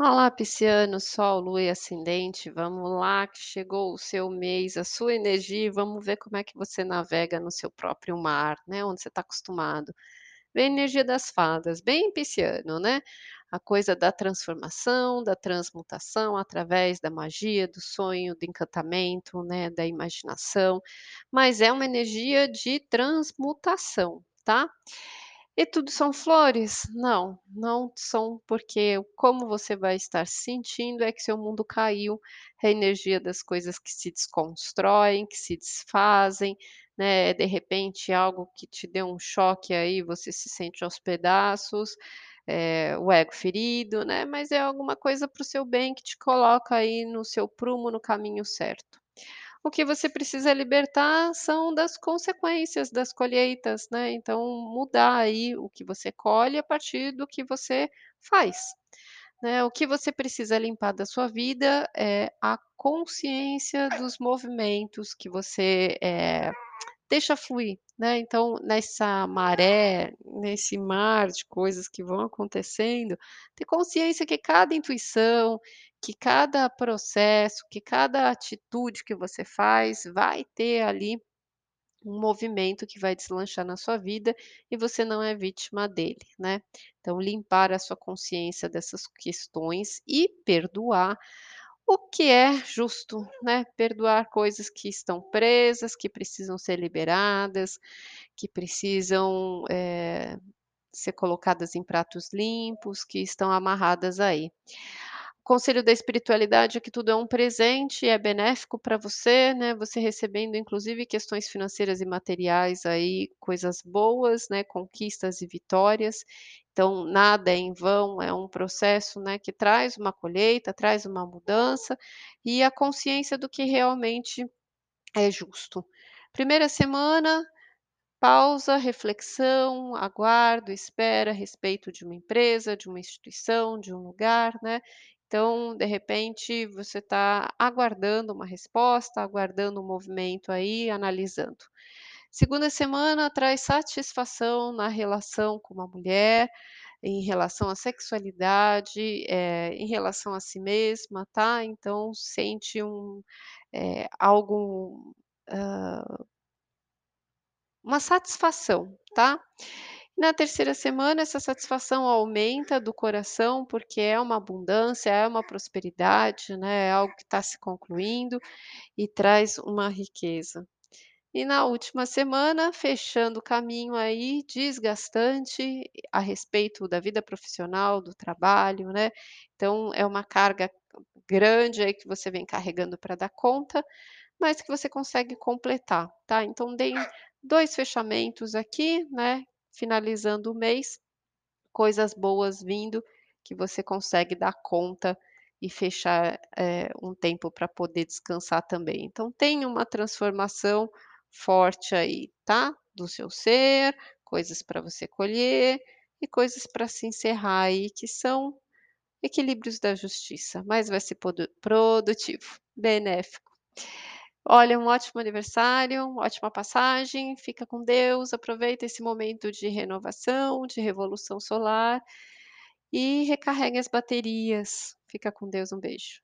Olá, pisciano, sol, lua e ascendente, vamos lá que chegou o seu mês, a sua energia e vamos ver como é que você navega no seu próprio mar, né, onde você está acostumado. Vem a energia das fadas, bem pisciano, né, a coisa da transformação, da transmutação através da magia, do sonho, do encantamento, né, da imaginação, mas é uma energia de transmutação, tá? E tudo são flores? Não, não são, porque como você vai estar sentindo é que seu mundo caiu, a energia das coisas que se desconstroem, que se desfazem, né, de repente algo que te deu um choque aí, você se sente aos pedaços, eh, o ego ferido, né, mas é alguma coisa para o seu bem que te coloca aí no seu prumo, no caminho certo. O que você precisa libertar são das consequências das colheitas, né, então mudar aí o que você colhe a partir do que você faz, né. O que você precisa limpar da sua vida é a consciência dos movimentos que você, eh, deixa fluir, né, então nessa maré, nesse mar de coisas que vão acontecendo, ter consciência que cada intuição, que cada processo, que cada atitude que você faz vai ter ali um movimento que vai deslanchar na sua vida e você não é vítima dele, né. Então limpar a sua consciência dessas questões e perdoar o que é justo, né, perdoar coisas que estão presas, que precisam ser liberadas, que precisam, eh, ser colocadas em pratos limpos, que estão amarradas aí. Conselho da espiritualidade é que tudo é um presente e é benéfico para você, né, você recebendo inclusive questões financeiras e materiais aí, coisas boas, né, conquistas e vitórias, então nada é em vão, é um processo, né, que traz uma colheita, traz uma mudança, e a consciência do que realmente é justo. Primeira semana, pausa, reflexão, aguardo, espera, respeito de uma empresa, de uma instituição, de um lugar, né, então de repente você está aguardando uma resposta, aguardando um movimento aí, analisando. Segunda semana traz satisfação na relação com uma mulher, em relação à sexualidade, eh, em relação a si mesma, tá, então sente um, eh, algo, hã uma satisfação, tá. Na terceira semana essa satisfação aumenta do coração, porque é uma abundância, é uma prosperidade, né, é algo que está se concluindo e traz uma riqueza. E na última semana, fechando o caminho aí desgastante a respeito da vida profissional, do trabalho, né, então é uma carga grande aí que você vem carregando para dar conta, mas que você consegue completar, tá. Então dei 2 fechamentos aqui, né, finalizando o mês, coisas boas vindo, que você consegue dar conta e fechar, eh, um tempo para poder descansar também. Então tem uma transformação forte aí, tá, do seu ser, coisas para você colher e coisas para se encerrar aí, que são equilíbrios da justiça, mas vai ser produtivo, benéfico. Olha, um ótimo aniversário, ótima passagem, fica com Deus, aproveita esse momento de renovação, de revolução solar e recarregue as baterias. Fica com Deus, um beijo.